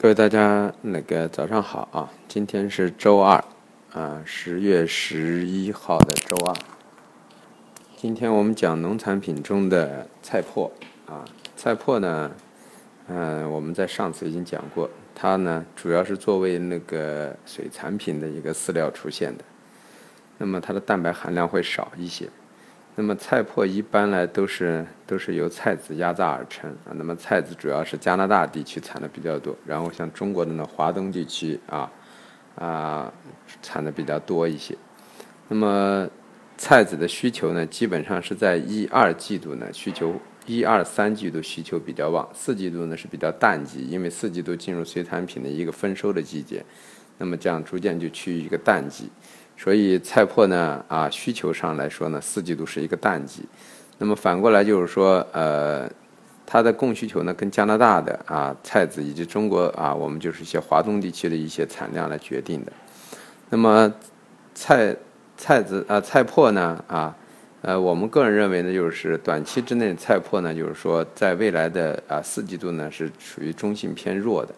各位大家那个早上好啊！今天是周二，啊，十月十一号的周二。今天我们讲农产品中的菜粕啊，菜粕呢，嗯，我们在上次已经讲过，它呢主要是作为那个水产品的一个饲料出现的，那么它的蛋白含量会少一些。那么菜粕一般来都是都是由菜籽压榨而成啊。那么菜籽主要是加拿大地区产的比较多，然后像中国的呢华东地区啊啊产的比较多一些。那么菜籽的需求呢，基本上是在一二季度呢需求一二三季度需求比较旺，四季度呢是比较淡季，因为四季度进入水产品的一个丰收的季节，那么这样逐渐就趋于一个淡季。所以菜粕呢，啊，需求上来说呢，四季度是一个淡季。那么反过来就是说，呃，它的供需求呢，跟加拿大的啊菜籽以及中国啊，我们就是一些华东地区的一些产量来决定的。那么菜菜籽啊菜粕呢，啊，呃，我们个人认为呢，就是短期之内菜粕呢，就是说在未来的啊四季度呢，是属于中性偏弱的。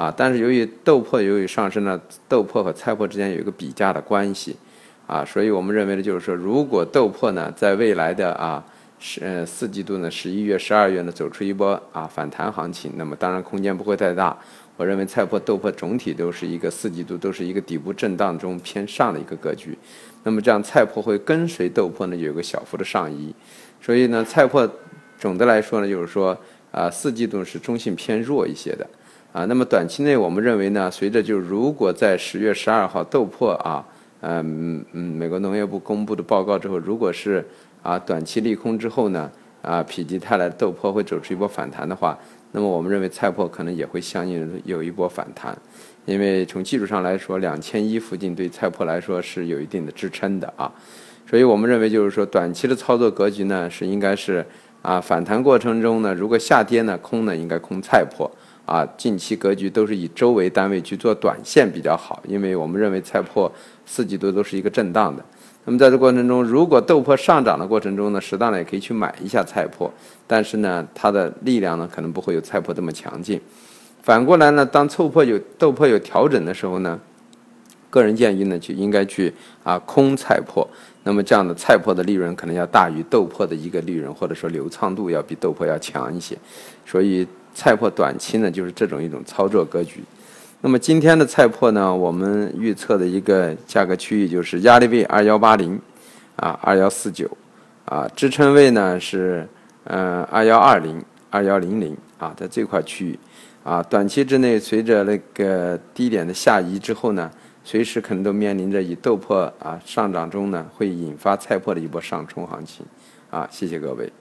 啊，但是由于豆粕由于上升呢，豆粕和菜粕之间有一个比价的关系，啊，所以我们认为呢，就是说，如果豆粕呢，在未来的啊十呃四季度呢，十一月、十二月呢，走出一波啊反弹行情，那么当然空间不会太大。我认为菜粕、豆粕总体都是一个四季度都是一个底部震荡中偏上的一个格局，那么这样菜粕会跟随豆粕呢有一个小幅的上移，所以呢，菜粕总的来说呢，就是说啊四季度是中性偏弱一些的。啊，那么短期内我们认为呢，随着就如果在十月十二号豆粕啊，嗯嗯，美国农业部公布的报告之后，如果是啊短期利空之后呢，啊否极泰来豆粕会走出一波反弹的话，那么我们认为菜粕可能也会相应有一波反弹，因为从技术上来说，两千一附近对菜粕来说是有一定的支撑的啊，所以我们认为就是说短期的操作格局呢是应该是啊反弹过程中呢，如果下跌呢空呢应该空菜粕。啊，近期格局都是以周为单位去做短线比较好，因为我们认为菜粕四季度都是一个震荡的。那么在这过程中，如果豆粕上涨的过程中呢，适当的也可以去买一下菜粕，但是呢，它的力量呢可能不会有菜粕这么强劲。反过来呢，当豆粕有豆粕有调整的时候呢，个人建议呢就应该去啊空菜粕，那么这样的菜粕的利润可能要大于豆粕的一个利润，或者说流畅度要比豆粕要强一些，所以。菜粕短期呢，就是这种一种操作格局。那么今天的菜粕呢，我们预测的一个价格区域就是压力位二幺八零，啊二幺四九，啊支撑位呢是嗯二幺二零二幺零零啊，在这块区域啊，短期之内随着那个低点的下移之后呢，随时可能都面临着以豆粕啊上涨中呢，会引发菜粕的一波上冲行情啊，谢谢各位。